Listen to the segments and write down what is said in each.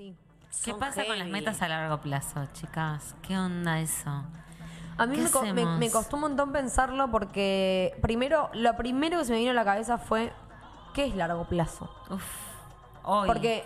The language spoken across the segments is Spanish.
Sí. ¿Qué Son pasa con las metas a largo plazo, chicas? ¿Qué onda eso? A mí ¿Qué me, co- me- costó un montón pensarlo porque primero, lo primero que se me vino a la cabeza fue, ¿qué es largo plazo? Uf. Hoy. Porque,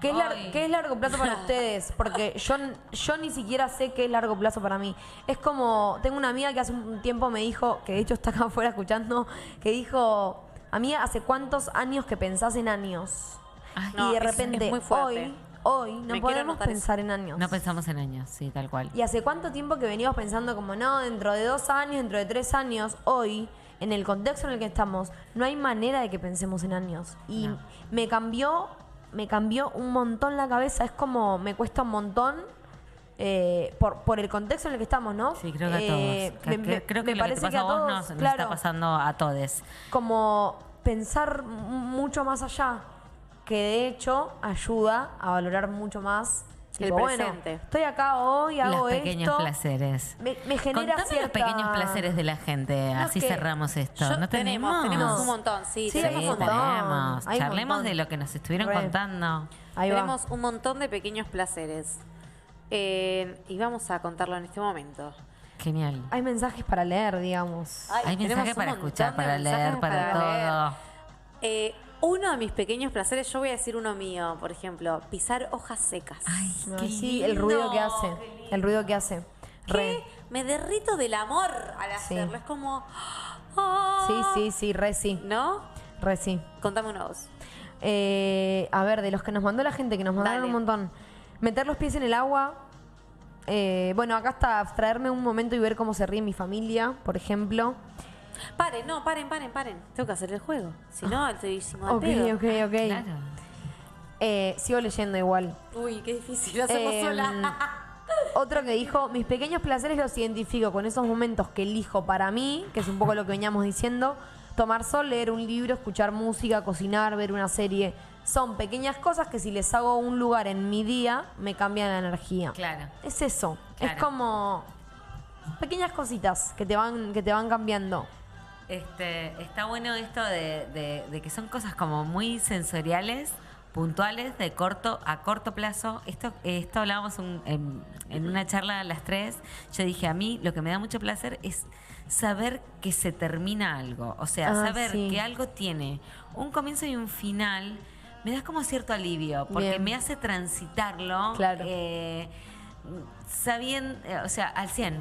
¿qué es, lar- Hoy. qué es largo plazo para ustedes? Porque yo, yo ni siquiera sé qué es largo plazo para mí. Es como, tengo una amiga que hace un tiempo me dijo, que de hecho está acá afuera escuchando, que dijo, amiga, ¿hace cuántos años que pensás en años? Ay, No, y de repente, es muy fuerte. hoy, hoy, no Me quiero podemos anotar eso. pensar en años. No pensamos en años, sí, tal cual. ¿Y hace cuánto tiempo que venimos pensando como no, dentro de dos años, dentro de tres años, hoy, en el contexto en el que estamos, no hay manera de que pensemos en años? Y No. me cambió, me cambió un montón la cabeza, es como me cuesta un montón eh, por, por el contexto en el que estamos, ¿no? Sí, creo que a Eh, todos. Me- creo que me lo que te parece pasa a vos nos, nos claro, está pasando a todos. como pensar m- mucho más allá, que de hecho ayuda a valorar mucho más. El tipo, bueno, presente. estoy acá hoy, Los hago pequeños esto. placeres. Me, me genera Contame cierta... los pequeños placeres de la gente, No, así que cerramos esto. Yo- ¿No tenemos, tenemos un montón, sí, Sí, tenemos un montón. tenemos. Charlemos montón. de lo que nos estuvieron Re. contando. Ahí va. Tenemos un montón de pequeños placeres. Eh, y vamos a contarlo en este momento. Genial. Hay mensajes para leer, digamos. Ay, Hay mensajes para escuchar, para leer, mensajes para, todo. Eh, uno de mis pequeños placeres, yo voy a decir uno mío, por ejemplo, pisar hojas secas. Ay, No, qué sí, el ruido que hace. El ruido que hace. ¿Qué? Re. Me derrito del amor al Sí. hacerlo. Es como. ah, Sí, sí, sí, re sí. ¿No? Re sí. Contame una voz. Eh, a ver, de los que nos mandó la gente, que nos mandaron Dale. un montón. Meter los pies en el agua. Eh, bueno, acá está abstraerme un momento y ver cómo se ríe mi familia, por ejemplo. Paren, no, paren, paren, paren. Tengo que hacer el juego. Si no, estoy hicimos al Ok, pedo. ok, ok. Claro. Eh, sigo leyendo igual. Uy, qué difícil lo hacemos Eh, sola. Otro que dijo, mis pequeños placeres los identifico con esos momentos que elijo para mí, que es un poco lo que veníamos diciendo, tomar sol, leer un libro, escuchar música, cocinar, ver una serie. Son pequeñas cosas que si les hago un lugar en mi día, me cambian la energía. Claro. Es eso, es Claro. como pequeñas cositas que te van, que te van cambiando. Este, está bueno esto de, de- de que son cosas como muy sensoriales, puntuales, de corto a corto plazo. Esto, esto hablábamos un- en, en una charla a las tres. Yo dije, a mí lo que me da mucho placer es saber que se termina algo. O sea, Ah, saber sí. que algo tiene un comienzo y un final. Me da como cierto alivio, porque Bien. me hace transitarlo Claro. eh, sabiendo, eh, o sea, al 100.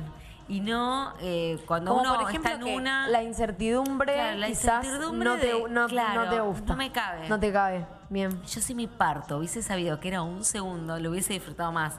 Y no eh, cuando Como uno por ejemplo está en una... La incertidumbre, Claro, la quizás incertidumbre no, te, de- no, claro, no te gusta. no me cabe. No te cabe. Bien. Yo si mi parto hubiese sabido que era un segundo, lo hubiese disfrutado más.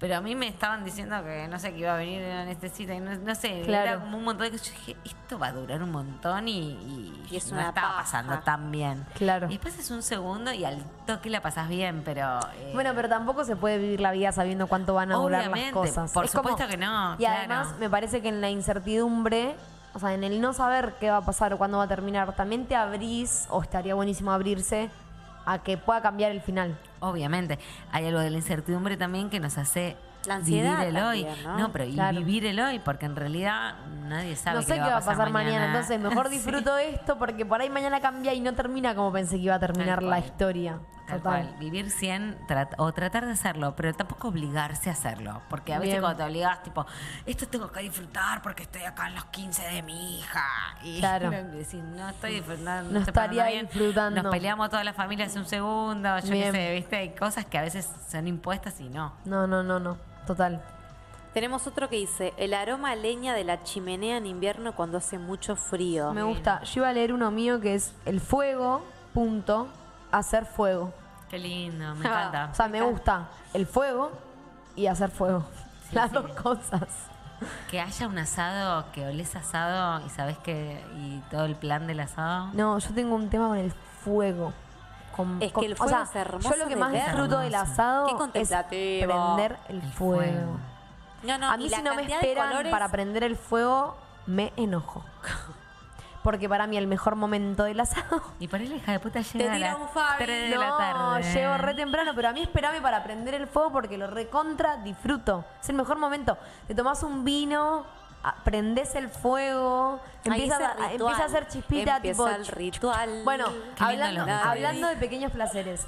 Pero a mí me estaban diciendo que no sé, que iba a venir en anestesia y no, no sé, Claro. era como un montón de cosas. Yo dije, esto va a durar un montón y, y, Y es no una estaba paja. pasando tan bien. Claro. Y después es un segundo y al toque la pasas bien, pero... eh, Bueno, pero tampoco se puede vivir la vida sabiendo cuánto van a durar las cosas. por Es como- supuesto que no, Y claro. además me parece que en la incertidumbre, o sea, en el no saber qué va a pasar o cuándo va a terminar, también te abrís, o estaría buenísimo abrirse, a que pueda cambiar el final. Obviamente, hay algo de la incertidumbre también que nos hace La ansiedad vivir el hoy. ¿no? pero y vivir el hoy, porque en realidad nadie sabe no sé qué va a pasar mañana, entonces mejor Sí. disfruto esto porque por ahí mañana cambia y no termina como pensé que iba a terminar la historia. Tal Total. cual, vivir 100 trat- o tratar de hacerlo, pero tampoco obligarse a hacerlo. Porque a veces Bien. cuando te obligas, tipo, esto tengo que disfrutar porque estoy acá en los 15 de mi hija. Y Claro. decís, no estoy disfrutando. No estaría bien. disfrutando. Nos peleamos toda la familia hace un segundo, yo qué sé, ¿viste? Hay cosas que a veces son impuestas y no. No, no, no, no. Total. Tenemos otro que dice, el aroma a leña de la chimenea en invierno cuando hace mucho frío. Me gusta. Yo iba a leer uno mío que es el fuego, punto, hacer fuego. Qué lindo, me Ah. encanta. O sea, me gusta el fuego y hacer fuego. Sí, Las sí. dos cosas. Que haya un asado, que olés asado y sabes que. y todo el plan del asado. No, yo tengo un tema con el fuego. Con- Es que el o fuego sea, es hermoso Yo lo que más ver. disfruto del asado Qué es prender el, El fuego. fuego. No, no, a mí si no me esperan colores- para prender el fuego, me enojo. Porque para mí el mejor momento del asado Y por ahí la hija de puta llega a tira las un Fabi. 3 de la no, tarde. llego re temprano, pero a mí espérame para prender el fuego porque lo recontra disfruto. Es el mejor momento. Te tomás un vino, a- prendés el fuego, empieza, a, empieza a hacer chispita Empieza tipo. el ritual. Bueno, hablando, hablando de pequeños placeres.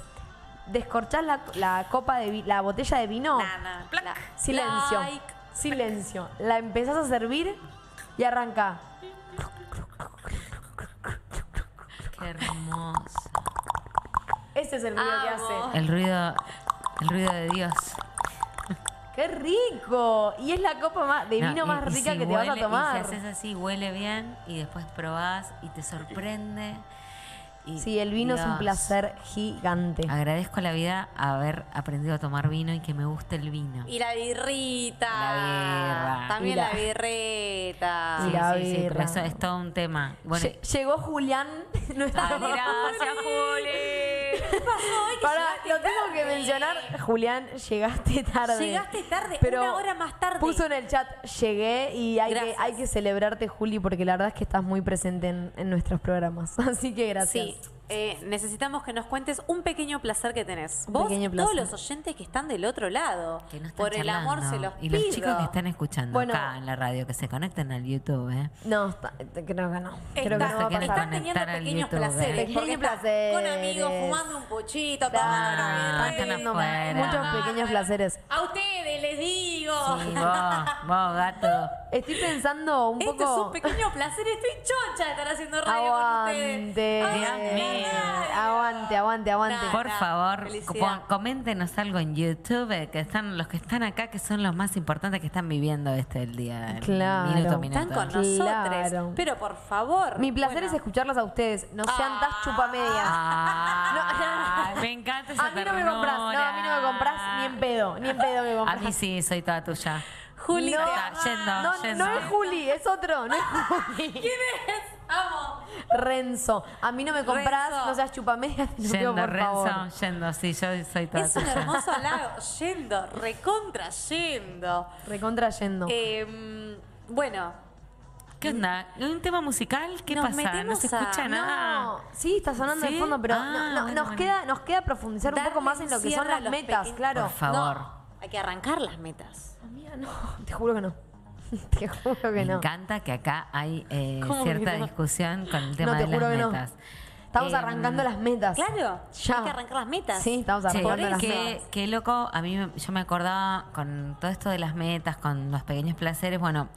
descorchás la, la copa de la botella de vino. La- Silencio. like. Silencio. La empezás a servir y arranca. Hermoso. Ese es el ruido que hace. El ruido, el ruido de Dios. ¡Qué rico! Y es la copa más, de No, vino y- más y rica si que te vas a huele- Y tomar. si haces así, huele bien y después probás y te sorprende. Y Sí, el vino es un placer gigante. Agradezco a la vida haber aprendido a tomar vino y que me guste el vino. Y la birrita. La birra. También la- la, birreta. Y Sí, la sí, sí, pero birra. eso es todo un tema. Bueno, Lle- Llegó Julián, Ay, gracias, Juli. Para, lo tengo que mencionar, Julián, llegaste tarde. Llegaste tarde, Pero una hora más tarde. Puso en el chat, llegué y hay, que, hay que celebrarte, Juli, porque la verdad es que estás muy presente en, en nuestros programas. Así que gracias. Sí, eh, necesitamos que nos cuentes un pequeño placer que tenés. Un Vos, pequeño todos placer. los oyentes que están del otro lado. Que no están por el amor charlando. se los Y pido. los chicos que están escuchando Bueno. acá en la radio, que se conecten al YouTube, ¿eh? No, está- creo que no. Creo que Están, no va a pasar. están teniendo pequeños YouTube, placeres. ¿eh? porque Pequeños placeres. Con amigos, fumando un puchito, Claro, tomando una afuera. Muchos pequeños placeres. A ustedes les digo. Sí, vos, vos, gato. Estoy pensando un Esto es poco... un pequeño placer. Estoy choncha de estar haciendo radio con Aguante. ustedes. Dios mío. Aguante, aguante, aguante. Por favor, coméntenos algo en YouTube, que están los que están acá, que son los más importantes que están viviendo este el día. el Claro. Minuto a minuto. Están con Claro. nosotros. Pero por favor. Mi placer bueno. es escucharlas a ustedes. No sean tas chupamedias. Ah, No. me encanta esa A mí no me compras, no, a mí no me compras ni en pedo, ni en pedo me A compras. mí sí, soy toda tuya. Juli, no, Está yendo, no, yendo. no es Juli, es otro, no es Juli. ¿Quién es? Amo. Renzo, a mí no me compras, Renzo. no seas chupamedias, pido Yendo, por favor. Renzo, yendo, sí, yo soy toda Es un hermoso halago. Yendo, recontra yendo. Recontra yendo. Eh, bueno, ¿Qué onda? ¿Un tema musical? ¿Qué Nos pasa? No se a- escucha nada. No, sí, está sonando ¿Sí? de fondo, pero Ah, no- no- bueno, nos, bueno. Queda, nos queda profundizar un poco más en lo que son las metas, pequeños- claro. Por favor. no, hay que arrancar las metas. No, te juro que no. Te juro que Me no. encanta que acá hay eh, ¿Cómo cierta no? discusión con el tema No, te de las no. metas. Estamos Em, arrancando las metas. Claro, Ya. hay que arrancar las metas. Sí, estamos arrancando las qué, metas. qué loco, a mí me- yo me acordaba con todo esto de las metas, con los pequeños placeres, bueno,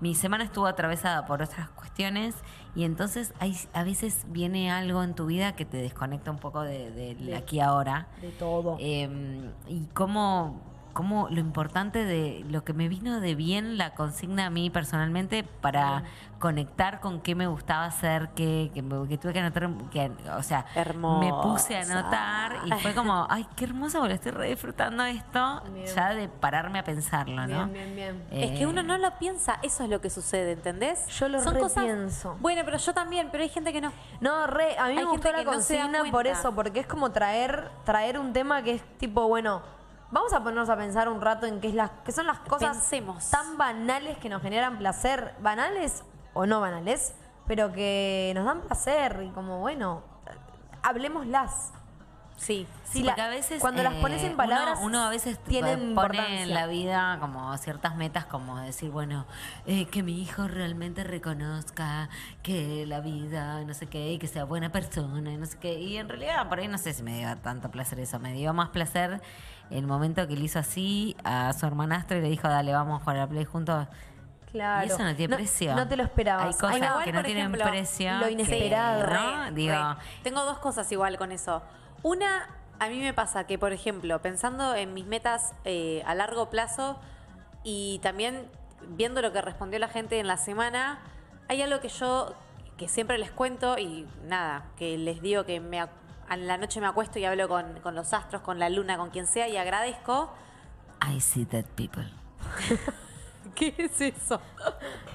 mi semana estuvo atravesada por otras cuestiones y entonces hay, a veces viene algo en tu vida que te desconecta un poco de, del De- aquí ahora. De todo. Eh, y cómo, cómo lo importante de lo que me vino de bien la consigna a mí personalmente para conectar con qué me gustaba hacer, que, que, tuve que anotar, que, o sea, me puse a anotar y fue como, ay, qué hermoso, porque estoy re disfrutando esto, Bien. ya de pararme a pensarlo, ¿no? Bien, bien, bien. Es que Eh, uno no lo piensa, eso es lo que sucede, ¿entendés? Yo lo repienso. Bueno, pero yo también, pero hay gente que no. No, re, a mí Hay me gustó gente la no consigna por eso, porque es como traer, traer un tema que es tipo, bueno, vamos a ponernos a pensar un rato en qué es las, qué son las cosas Pensemos. tan banales que nos generan placer, banales o no banales, pero que nos dan placer y como, bueno, hablemoslas. Sí. Sí, la- porque a veces cuando las pones en uno- palabras, uno, a veces tienen pone en la vida como ciertas metas como decir bueno eh, que mi hijo realmente reconozca que la vida no sé qué y que sea buena persona y no sé qué y en realidad por ahí no sé si me dio tanto placer eso me dio más placer el momento que le hizo así a su hermanastro y le dijo dale vamos a jugar a la play juntos Claro. y eso no tiene precio No te lo esperabas. hay cosas Ay, no, igual, que no tienen ejemplo, precio lo que, inesperado. ¿no? Re, digo re. Tengo dos cosas igual con eso. Una, a mí me pasa que, por ejemplo, pensando en mis metas eh, a largo plazo y también viendo lo que respondió la gente en la semana, hay algo que yo, que siempre les cuento y nada, que les digo que me, a la noche me acuesto y hablo con, con los astros, con la luna, con quien sea y agradezco. I see dead people ¿Qué es eso?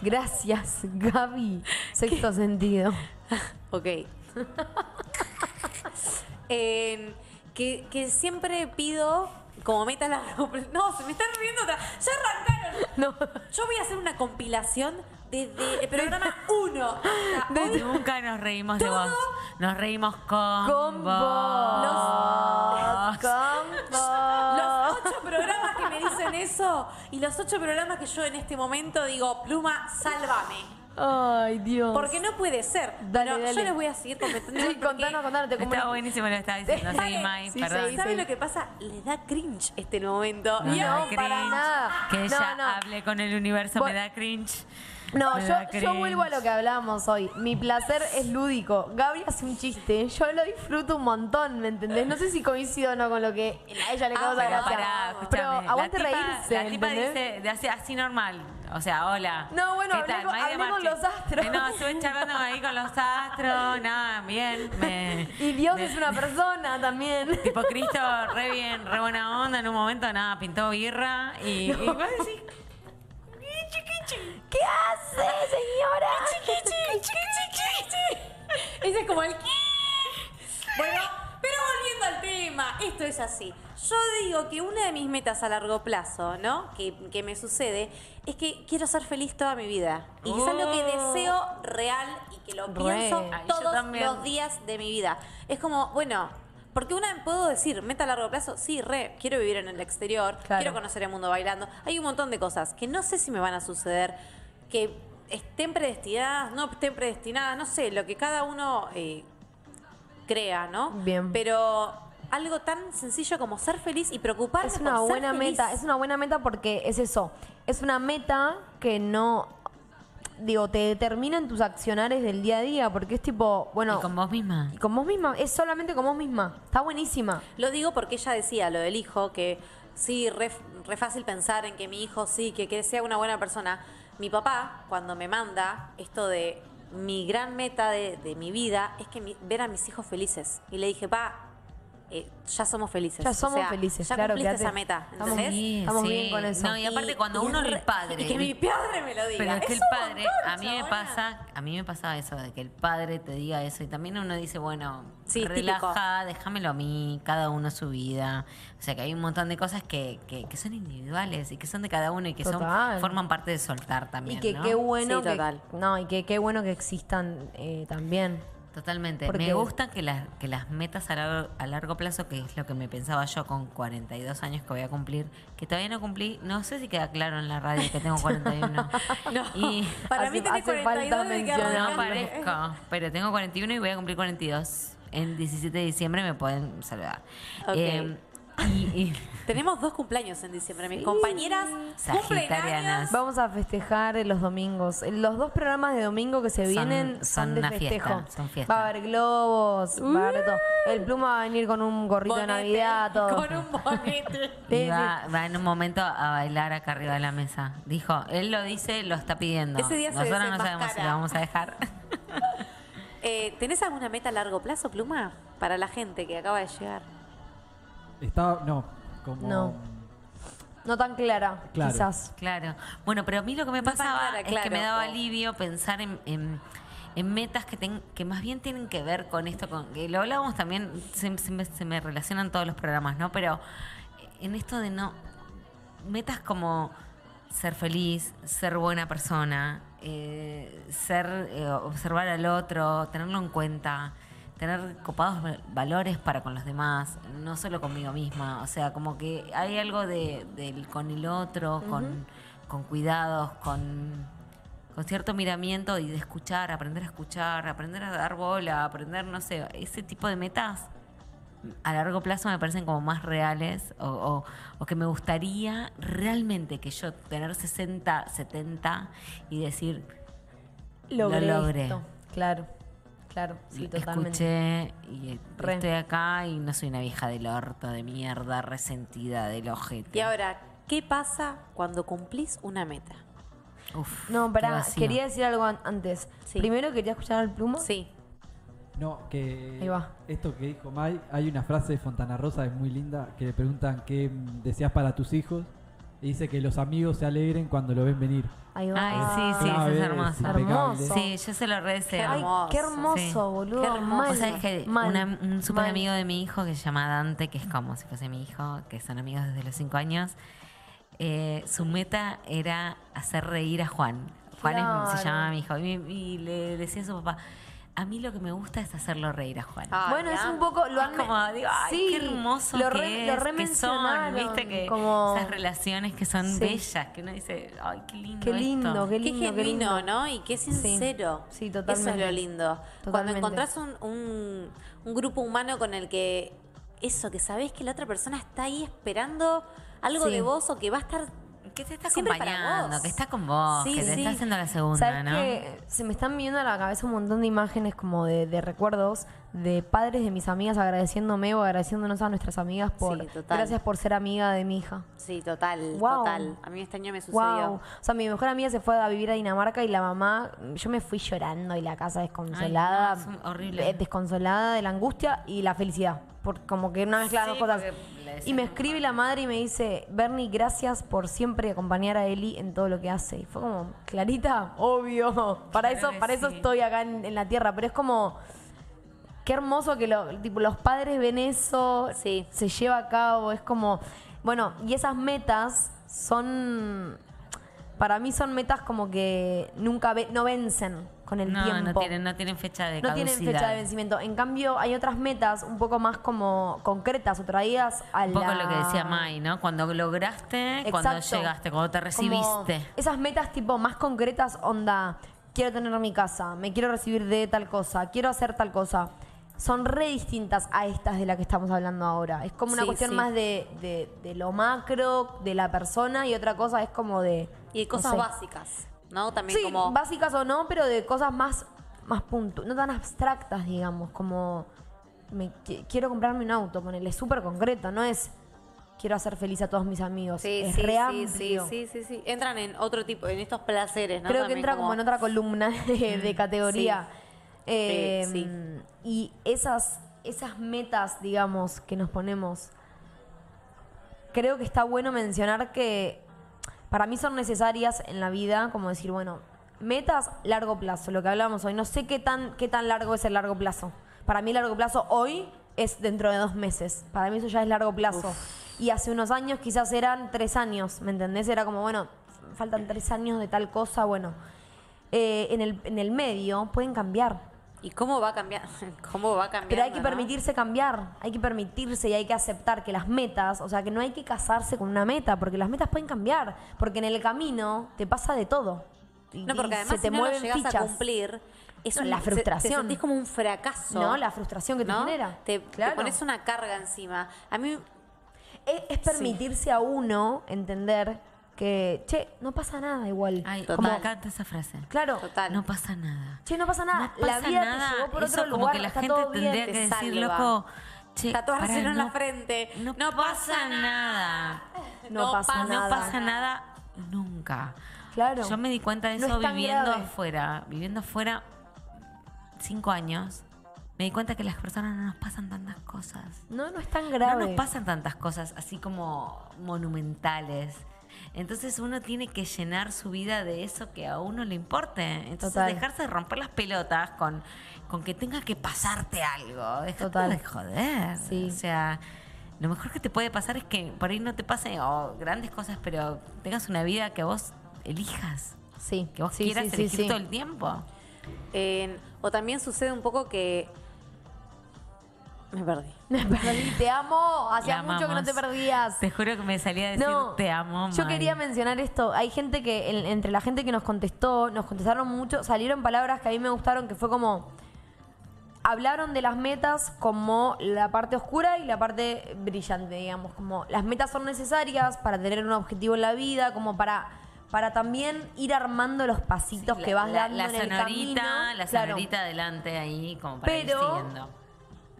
Gracias, Gaby. Sexto sentido. Ok. En- que, que siempre pido como meta a largo plazo- No, se me están riendo. otra- Ya arrancaron. No. Yo voy a hacer una compilación desde el programa 1 hasta hoy. Nunca nos reímos de vos. Nos reímos con, Con vos. Con vos. Los ocho programas que me dicen eso y los ocho programas que yo en este momento digo, Pluma, sálvame. Ay, Dios. Porque no puede ser. Dale, Pero dale. yo les voy a seguir comentando. Sí, contanos, contanos. Te como Está buenísimo lo que estaba diciendo. Sí, ¿Sabe? Mai, Sí, perdón. sí, ¿Saben lo que pasa? Le da cringe este momento. No, no, no, cringe. para nada. Que No, ella no. hable con el universo Bueno. me da cringe. No, yo, vuelvo a lo que hablábamos hoy. Mi placer es lúdico. Gaby hace un chiste. Yo lo disfruto un montón, ¿me entendés? No sé si coincido o no con lo que a ella le Ah, causa gracia. Pará, pero. La aguante tipa- reírse, La tipa ¿entendés? dice de así, así normal. O sea, hola. No, bueno, con Marchi. los astros. Eh, no, estuve charlando ahí con los astros. Nada, bien. Me, Y Dios me- es una persona también. Tipo Cristo, re bien, re buena onda. En un momento, nada, pintó birra. Y, y vos decís, ¿Qué hace, señora? Ese es como el Bueno, pero volviendo al tema, esto es así. Yo digo que una de mis metas a largo plazo, ¿no? Que, que me sucede, es que quiero ser feliz toda mi vida. Y es algo que Oh. deseo real y que lo Re. pienso Ay, todos los días de mi vida. Es como, bueno, porque una puedo decir, meta a largo plazo, sí, re, quiero vivir en el exterior, Claro. quiero conocer el mundo bailando. Hay un montón de cosas que no sé si me van a suceder, que estén predestinadas, no estén predestinadas, no sé, lo que cada uno eh, crea, ¿no? Bien. Pero algo tan sencillo como ser feliz y preocuparme Es una por ser buena feliz. meta, es una buena meta porque es eso. Es una meta que no digo, te determina en tus accionares del día a día, porque es tipo, bueno, y con vos misma. y con vos misma, es solamente con vos misma. Está buenísima. Lo digo porque ella decía lo del hijo, que sí, re, re fácil pensar en que mi hijo sí, que, que sea una buena persona. Mi papá, cuando me manda esto de mi gran meta de, de mi vida, es que mi- ver a mis hijos felices. Y le dije, pa, eh, ya somos felices. Ya O somos sea, felices, Ya claro, cumpliste esa meta, Estamos- bien con eso. No, y aparte cuando uno es el padre. Y que mi padre me lo diga. Pero es que el padre, montón, a mí me pasa, a mí me pasa eso, de que el padre te diga eso y también uno dice, bueno, Sí, relaja, déjamelo a mí, cada uno su vida. O sea que hay un montón de cosas que, que, que son individuales y que son de cada uno y que son forman parte de soltar también. Y que ¿no? qué bueno Sí, que, total. no, y que qué bueno que existan eh, también. Totalmente. Porque- Me gusta que las, que las metas a largo, a largo plazo, que es lo que me pensaba yo con 42 años que voy a cumplir, que todavía no cumplí, no sé si queda claro en la radio que tengo 41. No. Y Para Hace- mí tenés hace 42 falta de que mencionar. no parezco, pero tengo 41 y voy a cumplir 42. El 17 de diciembre me pueden saludar. Ok. Eh, y, y- Tenemos dos cumpleaños en diciembre. Mis compañeras Sagitarianas. cumplen Vamos a festejar los domingos. Los dos programas de domingo que se Son- vienen son, son de una festejo. fiesta, son fiesta. Va a haber globos, va a haber todo. El pluma va a venir con un gorrito de Bonete, Navidad, todo. Con un bonete. Y va, va en un momento a bailar acá arriba de la mesa. Dijo, él lo dice, lo está pidiendo. Ese día se Nosotros no sabemos si lo vamos a dejar. Eh, ¿Tenés alguna meta a largo plazo, Pluma? Para la gente que acaba de llegar. Estaba, no, como... No. No tan clara, Claro. quizás. Claro. Bueno, pero a mí lo que me tan pasaba clara, es que claro. me daba alivio pensar en, en- en metas que, ten- que más bien tienen que ver con esto, con, que lo hablábamos también, se, se me, se me relacionan todos los programas, ¿no? Pero en esto de no... Metas como ser feliz, ser buena persona, eh, ser eh, observar al otro, tenerlo en cuenta, tener copados va- valores para con los demás, no solo conmigo misma. O sea, como que hay algo de, del con el otro, con, con cuidados, con, con cierto miramiento y de escuchar, aprender a escuchar, aprender a dar bola, aprender, no sé, ese tipo de metas a largo plazo me parecen como más reales o, o- o que me gustaría realmente que yo tener 60, 70 y decir, Logré lo logré. esto. Claro, claro, sí, totalmente. Escuché y Re. estoy acá y no soy una vieja del orto, de mierda, resentida, del ojete. Y ahora, ¿qué pasa cuando cumplís una meta? Uf, No, pará, quería decir algo an- antes. Sí. Primero quería escuchar al pluma. Sí. No, que Ahí va. esto que dijo Mai, hay una frase de Fontana Rosa es muy linda que le preguntan qué deseas para tus hijos y dice que los amigos se alegren cuando lo ven venir. Ahí va. Ay, sí, sí, eso Clave, es hermoso. impecable. Hermoso. Sí, yo se lo re deseo. Ay, qué hermoso, Sí. boludo. Qué hermoso. Mal, Vos sabés que mal, una- un súper mal. amigo de mi hijo que se llama Dante, que es como si fuese mi hijo, que son amigos desde los cinco años, eh, su meta era hacer reír a Juan. Juan es- Claro. se llama mi hijo. Y, y le decía a su papá, a mí lo que me gusta es hacerlo reír a Juan. Ay, bueno, es un poco lo Es han como, digo, ay, sí, qué hermoso lo que re- es, lo que son, viste que como esas relaciones que son Sí. bellas, que uno dice, ay, qué lindo qué lindo, esto". qué lindo, qué genuino, lindo. ¿no? Y qué sincero. Sí, Eso totalmente. es lo lindo. Cuando Totalmente. encontrás un, un- un grupo humano con el que eso, que sabés que la otra persona está ahí esperando algo Sí. de vos o que va a estar Que te está Siempre acompañando, que está con vos, Sí, que te sí. está haciendo la segunda, ¿Sabes ¿no? que Se me están viendo a la cabeza un montón de imágenes como de, de recuerdos de padres de mis amigas agradeciéndome o agradeciéndonos a nuestras amigas por Sí, total. gracias por ser amiga de mi hija. Sí, total, Wow. total. A mí este año me sucedió. Wow. O sea, mi mejor amiga se fue a vivir a Dinamarca y la mamá, yo me fui llorando y la casa desconsolada. Ay, no, horrible. eh, Desconsolada de la angustia y la felicidad. Por, como que una mezcla de Sí, dos cosas. Y me escribe la madre y me dice, Bernie, gracias por siempre acompañar a Eli en todo lo que hace. Y fue como, Clarita, obvio. Para Claro eso, para eso estoy acá en, en la tierra. Pero es como. Qué hermoso que lo- tipo, los padres ven eso, Sí. se lleva a cabo, es como, bueno, y esas metas son, para mí son metas como que nunca ve- no vencen con el no, tiempo. no tienen, no tienen fecha de No tienen fecha de vencimiento. En cambio, hay otras metas un poco más como concretas o traídas a Un poco la- lo que decía Mai, ¿no? Cuando lograste, cuando llegaste, cuando te Como recibiste. esas metas tipo más concretas, onda, quiero tener mi casa, me quiero recibir de tal cosa, quiero hacer tal cosa. Son re distintas a estas de las que estamos hablando ahora. Es como una Sí, cuestión sí. más de, de- de lo macro, de la persona, y otra cosa es como de... Y de no cosas sé. básicas, ¿no? También Sí, como... básicas o no, pero de cosas más, más puntu no tan abstractas, digamos, como me qui- quiero comprarme un auto, ponele súper concreto, no es quiero hacer feliz a todos mis amigos. Sí, es sí, re sí, sí, sí, sí, sí. Entran en otro tipo, en estos placeres, ¿no? Creo que entra como... en otra columna de, de categoría. Eh, Eh, sí. Y esas, esas metas, digamos, que nos ponemos, creo que está bueno mencionar que para mí son necesarias en la vida, como decir, bueno, metas largo plazo, lo que hablamos hoy. No sé qué tan, qué tan largo es el largo plazo. Para mí largo plazo hoy es dentro de dos meses. Para mí eso ya es largo plazo. Y hace unos años quizás eran tres años, ¿me entendés? Era como, bueno, faltan tres años de tal cosa, bueno. eh, en, el, en el medio pueden cambiar. ¿Y cómo va a cambiar? ¿Cómo va a cambiar? Pero hay que permitirse cambiar, hay que permitirse y hay que aceptar que las metas, o sea, que no hay que casarse con una meta, porque las metas pueden cambiar, porque en el camino te pasa de todo. Y- No, porque además se te si no lo mueven llegas fichas. a cumplir, es No, un- la se- frustración. Te sentís como un fracaso. No, la frustración que te ¿no? genera. Te, te pones una carga encima. A mí, Es, es permitirse a uno entender que, che, no pasa nada igual. Ay, Total. me encanta esa frase. Claro, total. No pasa nada. che, no pasa nada. No pasa la vida nada. te llevó por Eso otro como lugar, que la está gente todo bien. tendría que te decir, salva. loco, che, Tatuárselo en la frente. No, No pasa nada. No pasa pasa nada. No pasa nada nunca. Claro. Yo me di cuenta de No eso es viviendo grave. afuera. Viviendo afuera cinco años. Me di cuenta que las personas no nos pasan tantas cosas. No, no es tan grave. No nos pasan tantas cosas así como monumentales. Entonces uno tiene que llenar su vida de eso que a uno le importe. Entonces Total. dejarse de romper las pelotas con, con que tenga que pasarte algo. Dejate Total. de joder. Sí. O sea, lo mejor que te puede pasar es que por ahí no te pasen oh, grandes cosas, pero tengas una vida que vos elijas. Sí, Que vos sí, quieras sí, elegir todo el tiempo. o también sucede un poco que... Me perdí. Me perdí, te amo. Hacía mucho que no te perdías. Te juro que me salía a decir te amo. Yo Mai". quería mencionar esto. Hay gente que, en- entre la gente que nos contestó, nos contestaron mucho, salieron palabras que a mí me gustaron, que fue como. Hablaron de las metas como la parte oscura y la parte brillante, digamos. Como las metas son necesarias para tener un objetivo en la vida, como para, para también ir armando los pasitos Sí, que la- vas la, dando la en el camino. la Claro. sonorita adelante ahí, como para ir siguiendo.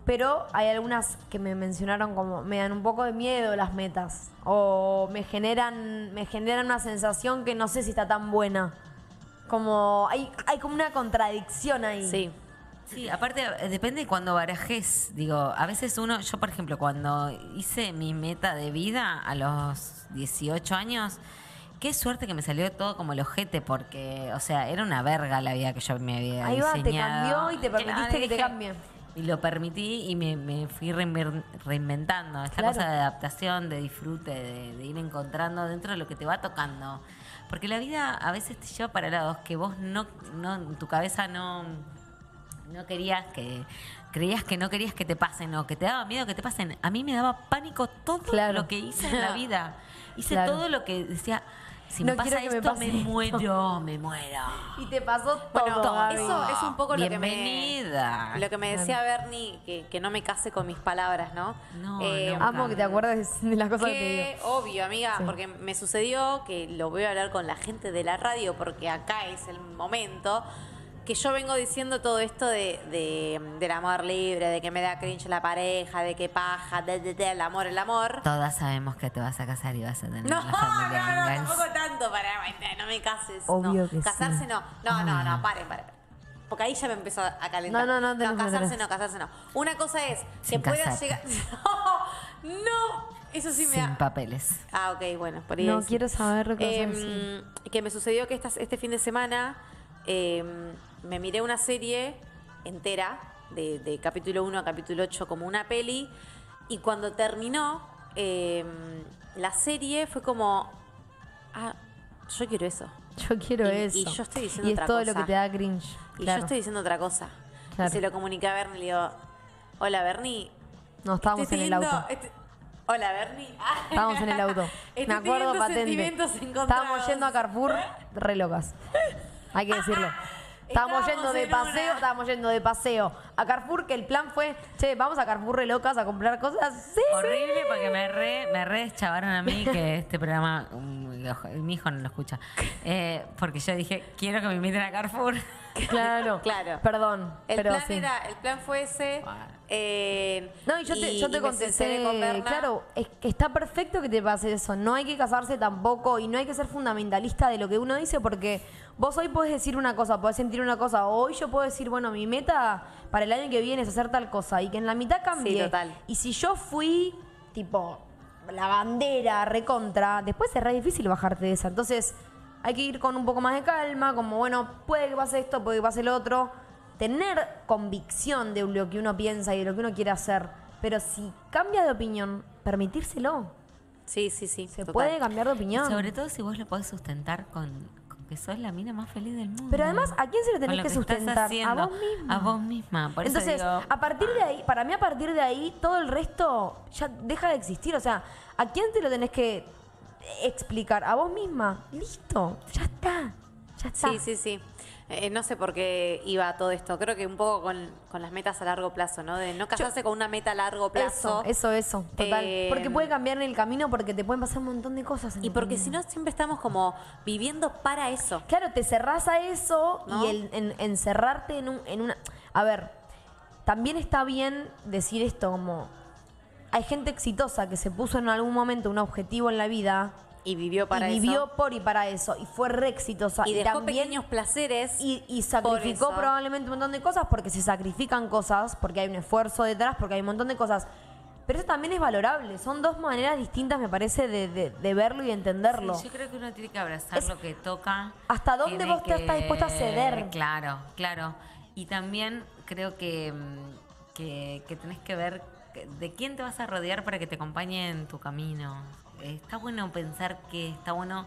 Pero hay algunas que me mencionaron como me dan un poco de miedo las metas o me generan me generan una sensación que no sé si está tan buena. Como hay hay como una contradicción ahí. Sí. Sí, aparte eh, depende de cuando barajes. Digo, a veces uno, yo por ejemplo, cuando hice mi meta de vida a los 18 años, qué suerte que me salió todo como el ojete, porque, o sea, era una verga la vida que yo me había Ahí va, te diseñado. cambió y te permitiste que te cambie. Y lo permití y me, me fui reinventando. Esta Claro. cosa de adaptación, de disfrute, de, de ir encontrando dentro de lo que te va tocando. Porque la vida a veces te lleva para lados que vos no, no tu cabeza no, no querías que creías que no querías que te pasen o que te daba miedo que te pasen. A mí me daba pánico todo Claro. lo que hice en la vida. Hice Claro. todo lo que decía, si No me pasa me esto, pase me, esto. muero, me muero. Y te pasó Bueno, todo. Gaby. eso es un poco lo que me lo que me decía Bernie, que, que no me case con mis palabras, ¿no? No, Eh, nunca. Amo que te acuerdes de las cosas que te Que digo. obvio, amiga, Sí. porque me sucedió que lo voy a hablar con la gente de la radio, porque acá es el momento, que yo vengo diciendo todo esto de, de- del amor libre, de que me da cringe la pareja, de que paja, de, de- de- el amor, el amor. Todas sabemos que te vas a casar y vas a tener No, no, familia no, Ingalls. tampoco tanto, para, no me cases. Obvio no. que Casarse sí. no. No, no, no, paren, paren. Porque ahí ya me empezó a calentar. No, no, no, que casarse no, casarse no. Una cosa es que Sin puedas casarte. llegar. No, no, eso sí me Sin da. papeles. Ah, ok, bueno, por ahí. No, quiero saber lo que vas a decir. Que me sucedió que estas- este fin de semana em, me miré una serie entera, de, de capítulo 1 a capítulo 8, como una peli, y cuando terminó em, la serie fue como. Ah, yo quiero eso. Yo quiero y- eso. y yo estoy diciendo Y es otra todo lo que te da cringe. Y claro. yo estoy diciendo otra cosa. Claro. Y se lo comuniqué a Bernie y le digo: Hola, Bernie. No, estábamos en el auto. este- Hola, Bernie. Estábamos en el auto. Me acuerdo patente. Estábamos yendo a Carrefour re locas. Hay que decirlo. Estábamos Estábamos yendo de paseo, una. estábamos yendo de paseo a Carrefour, que el plan fue, che, vamos a Carrefour re locas a comprar cosas. Sí. Horrible porque me re, me re deschavaron a mí que este programa, um, lo- mi hijo no lo escucha. Eh, porque yo dije, quiero que me inviten a Carrefour. Claro, Claro. Perdón, El pero plan sí. era, el plan fue ese. eh, No, y yo te, yo te y me sinceré contesté, claro, es que está perfecto que te pase eso, no hay que casarse tampoco y no hay que ser fundamentalista de lo que uno dice porque vos hoy podés decir una cosa, podés sentir una cosa, hoy yo puedo decir, bueno, mi meta para el año que viene es hacer tal cosa y que en la mitad cambie. Sí, total. Y si yo fui, tipo, la bandera, recontra, después es re difícil bajarte de esa. Entonces, hay que ir con un poco más de calma, como, bueno, puede que pase esto, puede que pase lo otro. Tener convicción de lo que uno piensa y de lo que uno quiere hacer. Pero si cambia de opinión, permitírselo. Sí, sí, sí. Se total. puede cambiar de opinión. Sobre todo si vos lo podés sustentar con, con que sos la mina más feliz del mundo. Pero además, ¿a quién se lo Con tenés que sustentar? A haciendo. vos misma. A vos misma. Por eso Entonces, digo, a partir de ahí, para mí a partir de ahí, todo el resto ya deja de existir. O sea, ¿a quién te lo tenés que explicar? A vos misma. Listo, ya está. Ya está. Sí, sí, sí. Eh, no sé por qué iba todo esto. Creo que un poco con, con las metas a largo plazo, ¿no? De no casarse con una meta a largo plazo. Eso, eso, eso, total. Eh, porque puede cambiar en el camino porque te pueden pasar un montón de cosas. en Y porque si no, siempre estamos como viviendo para eso. Claro, te cerrás a eso ¿No? y el, en, encerrarte en, un- en una... A ver, también está bien decir esto como... Hay gente exitosa que se puso en algún momento un objetivo en la vida Y vivió para y eso. vivió por y para eso y fue re exitosa. y dejó también- pequeños placeres. y, y sacrificó probablemente un montón de cosas porque se sacrifican cosas, porque hay un esfuerzo detrás, porque hay un montón de cosas. Pero eso también es valorable. Son dos maneras distintas, me parece, de, de- de verlo y entenderlo. Sí, yo creo que uno tiene que abrazar Es- lo que toca. ¿Hasta dónde vos te estás dispuesta a ceder? Claro, claro. Y también creo que, mm, que, que tenés que ver de quién te vas a rodear para que te acompañe en tu camino. Está bueno pensar que está bueno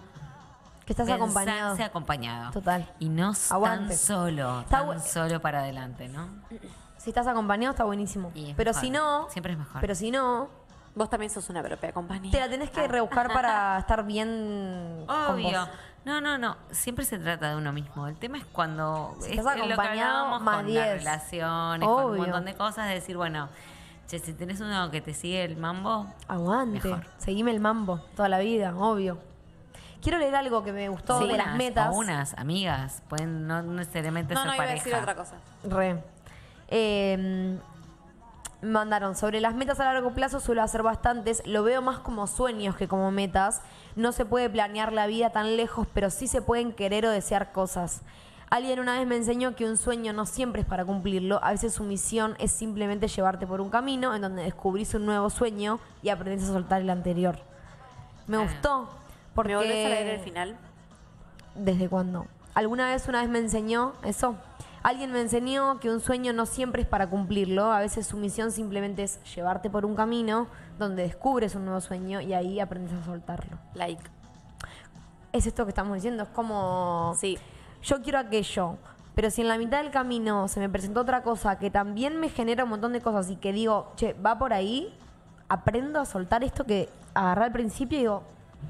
que estás acompañado. acompañado. Total. Y no Aguante. tan solo, Está tan solo para adelante, ¿no? Si estás acompañado está buenísimo. Y es Pero mejor. si no, Siempre es mejor. pero si no, Vos también sos una propia compañía. te la tenés que rebuscar para estar bien con Obvio. vos. No, no, no. Siempre se trata de uno mismo. El tema es cuando Si es, estás es lo que acompañado, hablábamos más con 10. las relaciones, con un montón de cosas, de decir, bueno, che, si tenés uno que te sigue el mambo, Aguante. Mejor. Seguime el mambo toda la vida, obvio. Quiero leer algo que me gustó de las metas. o unas amigas, pueden no necesariamente no, ser no, iba a pareja. decir otra cosa. Re. Eh, mandaron sobre las metas a largo plazo, suelo hacer bastantes. Lo veo más como sueños que como metas. No se puede planear la vida tan lejos, pero sí se pueden querer o desear cosas. Alguien una vez me enseñó que un sueño no siempre es para cumplirlo. A veces su misión es simplemente llevarte por un camino en donde descubrís un nuevo sueño y aprendes a soltar el anterior. Me Ah. gustó. Porque ¿Me volvés a leer el final? ¿Desde cuándo? ¿Alguna vez una vez me enseñó eso? Alguien me enseñó que un sueño no siempre es para cumplirlo, a veces su misión simplemente es llevarte por un camino donde descubres un nuevo sueño y ahí aprendes a soltarlo. Like. Es esto que estamos diciendo, es como Sí. yo quiero aquello, Pero si en la mitad del camino se me presentó otra cosa que también me genera un montón de cosas y que digo, che, va por ahí, aprendo a soltar esto que agarré al principio y digo,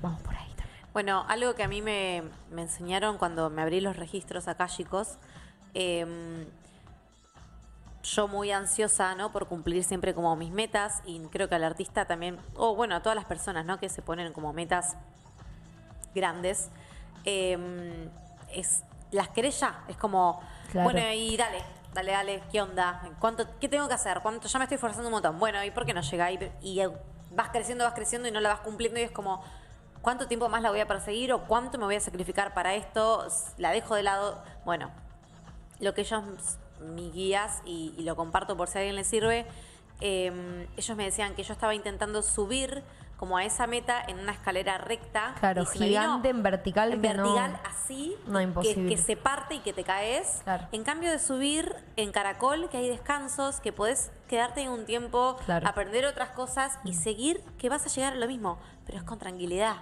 vamos por ahí también. Bueno, algo que a mí me, me enseñaron cuando me abrí los registros akáshicos, eh, yo muy ansiosa, ¿no? Por cumplir siempre como mis metas y creo que al artista también, o bueno, a todas las personas, ¿no? Que se ponen como metas grandes, eh, es, las querés ya, es como, Claro. bueno, y dale, dale, dale, ¿qué onda? ¿Cuánto, ¿Qué tengo que hacer? ¿Cuánto? Ya me estoy esforzando un montón. Bueno, ¿y por qué no llega? Y, y vas creciendo, vas creciendo y no la vas cumpliendo y es como, ¿cuánto tiempo más la voy a perseguir o cuánto me voy a sacrificar para esto? ¿La dejo de lado? Bueno, lo que ellos, mis guías, y, y lo comparto por si a alguien le sirve, eh, ellos me decían que yo estaba intentando subir como a esa meta en una escalera recta. Claro, gigante en vertical En no- vertical así, no, que- se parte y que te caes. Claro. En cambio de subir en caracol, que hay descansos, que podés quedarte en un tiempo, Claro. aprender otras cosas y seguir, que vas a llegar a lo mismo, pero es con tranquilidad.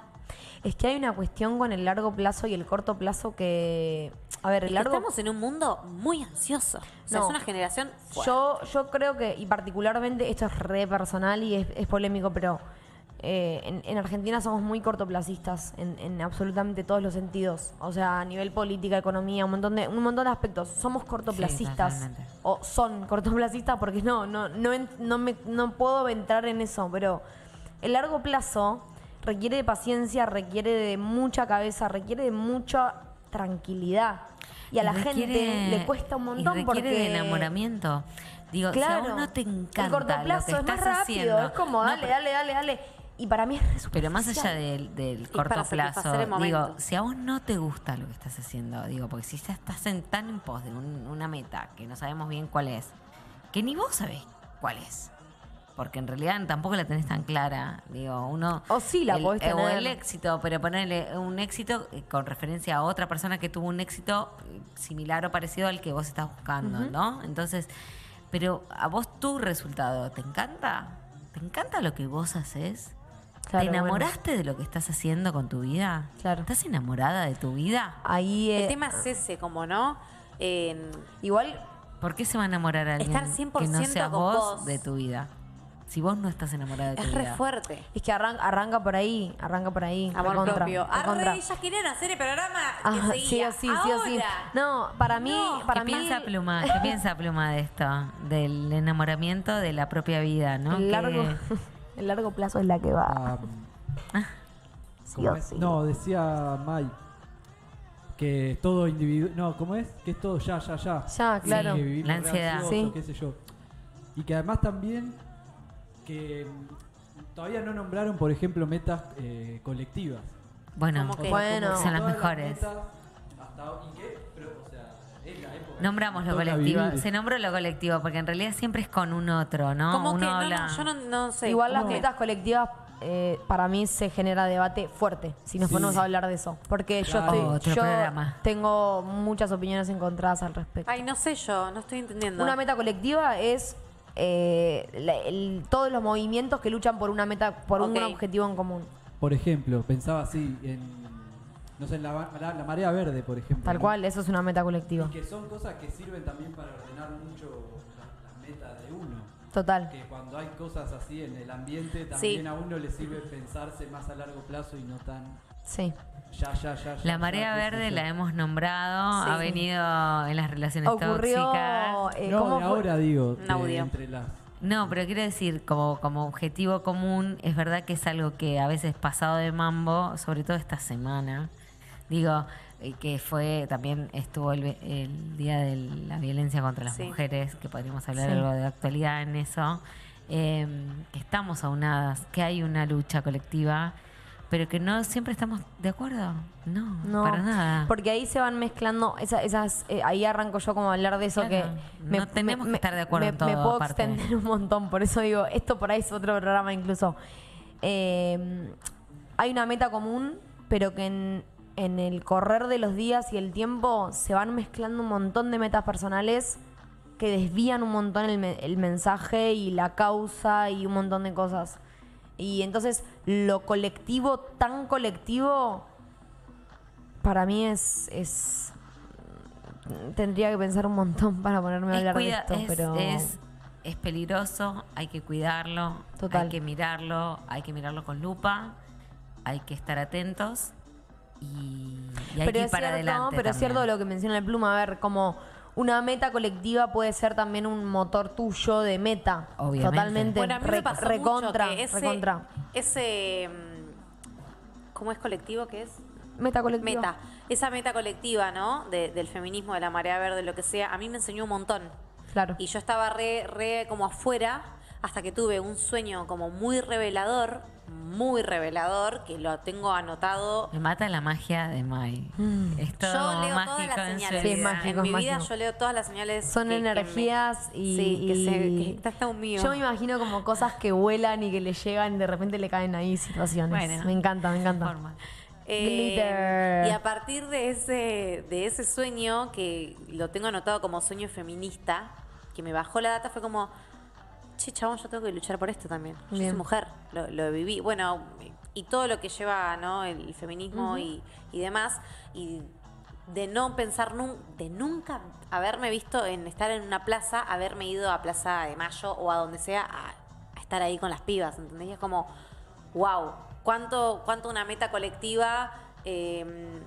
Es que hay una cuestión con el largo plazo y el corto plazo que, a ver, el largo Estamos en un mundo muy ansioso. O sea, No. es una generación fuerte. Yo, yo creo que, y particularmente, esto es re personal y es, es polémico, pero eh, en, en Argentina somos muy cortoplacistas en, en absolutamente todos los sentidos. O sea, a nivel política, economía, un montón de, un montón de aspectos. Somos cortoplacistas. o son cortoplacistas porque no, no, no, en- no, me, no puedo entrar en eso, pero el largo plazo requiere de paciencia, requiere de mucha cabeza, requiere de mucha tranquilidad. Y a la gente le cuesta un montón y requiere porque de enamoramiento. Digo, si a Claro. vos no te encanta el corto plazo lo que es estás más rápido, haciendo, es como dale, dale, dale, dale. Y para mí es Pero más allá del, corto plazo, digo, si a vos no te gusta lo que estás haciendo, digo, porque si estás en, tan en pos de un- una meta que no sabemos bien cuál es, que ni vos sabés cuál es. Porque en realidad tampoco la tenés tan clara. Digo, uno. O sí la el, podés eh, O tener. el éxito, pero ponerle un éxito eh, con referencia a otra persona que tuvo un éxito eh, similar o parecido al que vos estás buscando, ¿no? Entonces, pero a vos tu resultado, ¿te encanta? ¿Te encanta lo que vos haces? Claro, ¿Te bueno. enamoraste de lo que estás haciendo con tu vida? Claro. ¿Estás enamorada de tu vida? Ahí El eh, tema es ese, como no. Igual ¿Por qué se va a enamorar alguien Estar que 100% no seas con vos, vos. de tu vida? Si vos no estás enamorada de tu es re fuerte. es que arranca, arranca por ahí, arranca por ahí. Amor recontra, propio. Arre, ya querían hacer el programa que Ajá, seguía. sí o sí, sí o sí. No, para mí, No. para ¿Qué mí piensa Pluma? ¿Qué piensa Pluma de esto? Del enamoramiento de la propia vida, ¿no? el Que- largo, el largo plazo es la que va. Ah, Sí ¿cómo o sí. No, decía Mai que es todo individual. No, ¿cómo es? Que es todo ya, ya, ya. Ya, claro. vivimos La ansiedad. ansiosos, Sí. qué sé yo. Y que además también que todavía no nombraron, por ejemplo, metas eh, colectivas. Bueno, que- Bueno. como Son las mejores. metas hasta hoy- ¿Y qué? Pero, o sea, es la época. nombramos lo colectivo. vivir. Se nombró lo colectivo porque en realidad siempre es con un otro, ¿no? Como Uno que no, habla. no, yo no, no sé. Igual las que- metas colectivas, eh, para mí se genera debate fuerte, si nos Sí. ponemos a hablar de eso. Porque yo, estoy- yo programa. tengo muchas opiniones encontradas al respecto. Ay, no sé yo, no estoy entendiendo. Una meta colectiva es eh, la- el- todos los movimientos que luchan por una meta, por un Ok. objetivo en común. Por ejemplo, pensaba así en. No sé, en la, la- la marea verde, por ejemplo. Tal ¿no? cual, eso es una meta Y colectiva. que son cosas que sirven también para ordenar mucho la- las metas de uno. Total. Que cuando hay cosas así en el ambiente, también a uno le sirve pensarse más a largo plazo y no tan Sí. Ya, ya, ya. ya, La marea verde la hemos nombrado, Sí. ha venido en las relaciones Ocurrió. tóxicas. eh, no, ¿cómo ahora digo, Un de- audio. entre las. No, pero quiero decir, como, como objetivo común, es verdad que es algo que a veces pasado de mambo, sobre todo esta semana, digo, eh, que fue, también estuvo el, Día de la Violencia contra las Sí. Mujeres, que podríamos hablar Sí. algo de actualidad en eso, eh, que estamos aunadas, que hay una lucha colectiva, pero que no siempre estamos de acuerdo, no, No, para nada. Porque ahí se van mezclando, esa- esas, eh, ahí arranco yo como a hablar de eso Claro, que no tenemos que estar de acuerdo me, en todo, me puedo aparte. extender un montón, por eso digo, esto por ahí es otro programa incluso. Eh, hay una meta común, pero que en, en el correr de los días y el tiempo se van mezclando un montón de metas personales que desvían un montón el, me- el mensaje y la causa y un montón de cosas. Y entonces lo colectivo, tan colectivo, para mí es, es tendría que pensar un montón para ponerme a hablar cuida- de esto, es, pero es, es peligroso, hay que cuidarlo, Total. hay que mirarlo, hay que mirarlo con lupa, hay que estar atentos y, y hay pero que ir es para cierto, adelante. pero es cierto lo que menciona el pluma, a ver, como una meta colectiva puede ser también un motor tuyo de meta. Obviamente. Totalmente. Bueno, a mí re- me pasó recontra, mucho que ese, recontra. ese mm, ¿cómo es colectivo que es? Meta colectiva. Meta. Esa meta colectiva, ¿no? De- del feminismo, de la marea verde, lo que sea, a mí me enseñó un montón. Claro. Y yo estaba re, re como afuera hasta que tuve un sueño como muy revelador, muy revelador, que lo tengo anotado. Me mata la magia de Mai. Es todo yo leo todas las señales. Sí, es mágico. en mi vida yo leo todas las señales. Son que- que me- energías y, Sí, que, se, que está hasta un mío. Yo me imagino como cosas que vuelan y que le llegan y de repente le caen ahí situaciones. Bueno, me encanta, me encanta. Forma. Eh, Glitter. y a partir de ese, de ese sueño, que lo tengo anotado como sueño feminista, que me bajó la data, fue como, che, chabón, yo tengo que luchar por esto también. Yo Bien. soy mujer, lo, lo viví. Bueno, y todo lo que lleva ¿no? el feminismo y, y demás. Y de no pensar, nun- de nunca haberme visto en estar en una plaza, haberme ido a Plaza de Mayo o a donde sea a, a estar ahí con las pibas, ¿entendés? Y es como, wow, cuánto, cuánto una meta colectiva eh,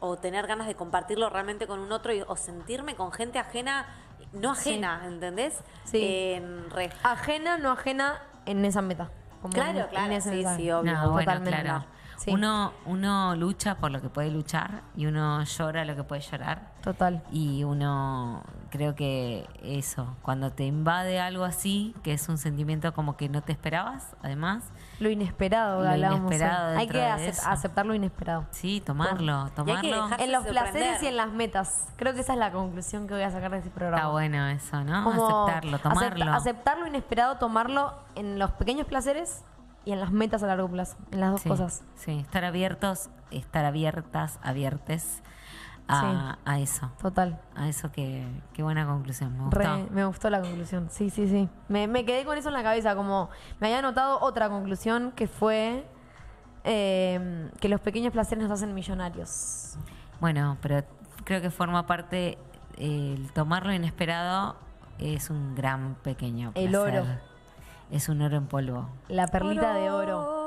o tener ganas de compartirlo realmente con un otro y- o sentirme con gente ajena, no ajena, ¿entendés? Sí. En re- Ajena, no ajena en esa meta. Como Claro, en- claro, en sí, sí, obvio. No, bueno, Totalmente. claro. Sí. Uno, uno lucha por lo que puede luchar y uno llora lo que puede llorar. Total. Y uno, creo que eso, cuando te invade algo así, que es un sentimiento como que no te esperabas, además, Lo inesperado, Lo inesperado Hay que aceptar lo inesperado. sí, tomarlo, Y tomarlo. hay que dejar- En los placeres y en las metas. Creo que esa es la conclusión que voy a sacar de este programa. Está bueno eso, ¿no? Como Aceptarlo, acepta- tomarlo. aceptar lo inesperado, tomarlo en los pequeños placeres y en las metas a largo plazo. En las dos sí, cosas. Sí, estar abiertos, estar abiertas, abiertes a, a eso. Total. A eso que, qué buena conclusión, me gustó. Re- me gustó la conclusión. Sí, sí, sí. Me, me quedé con eso en la cabeza. Como me había notado otra conclusión que fue eh, que los pequeños placeres nos hacen millonarios. Bueno, pero creo que forma parte, el tomar lo inesperado es un gran pequeño El placer. oro. Es un oro en polvo. La perlita de oro.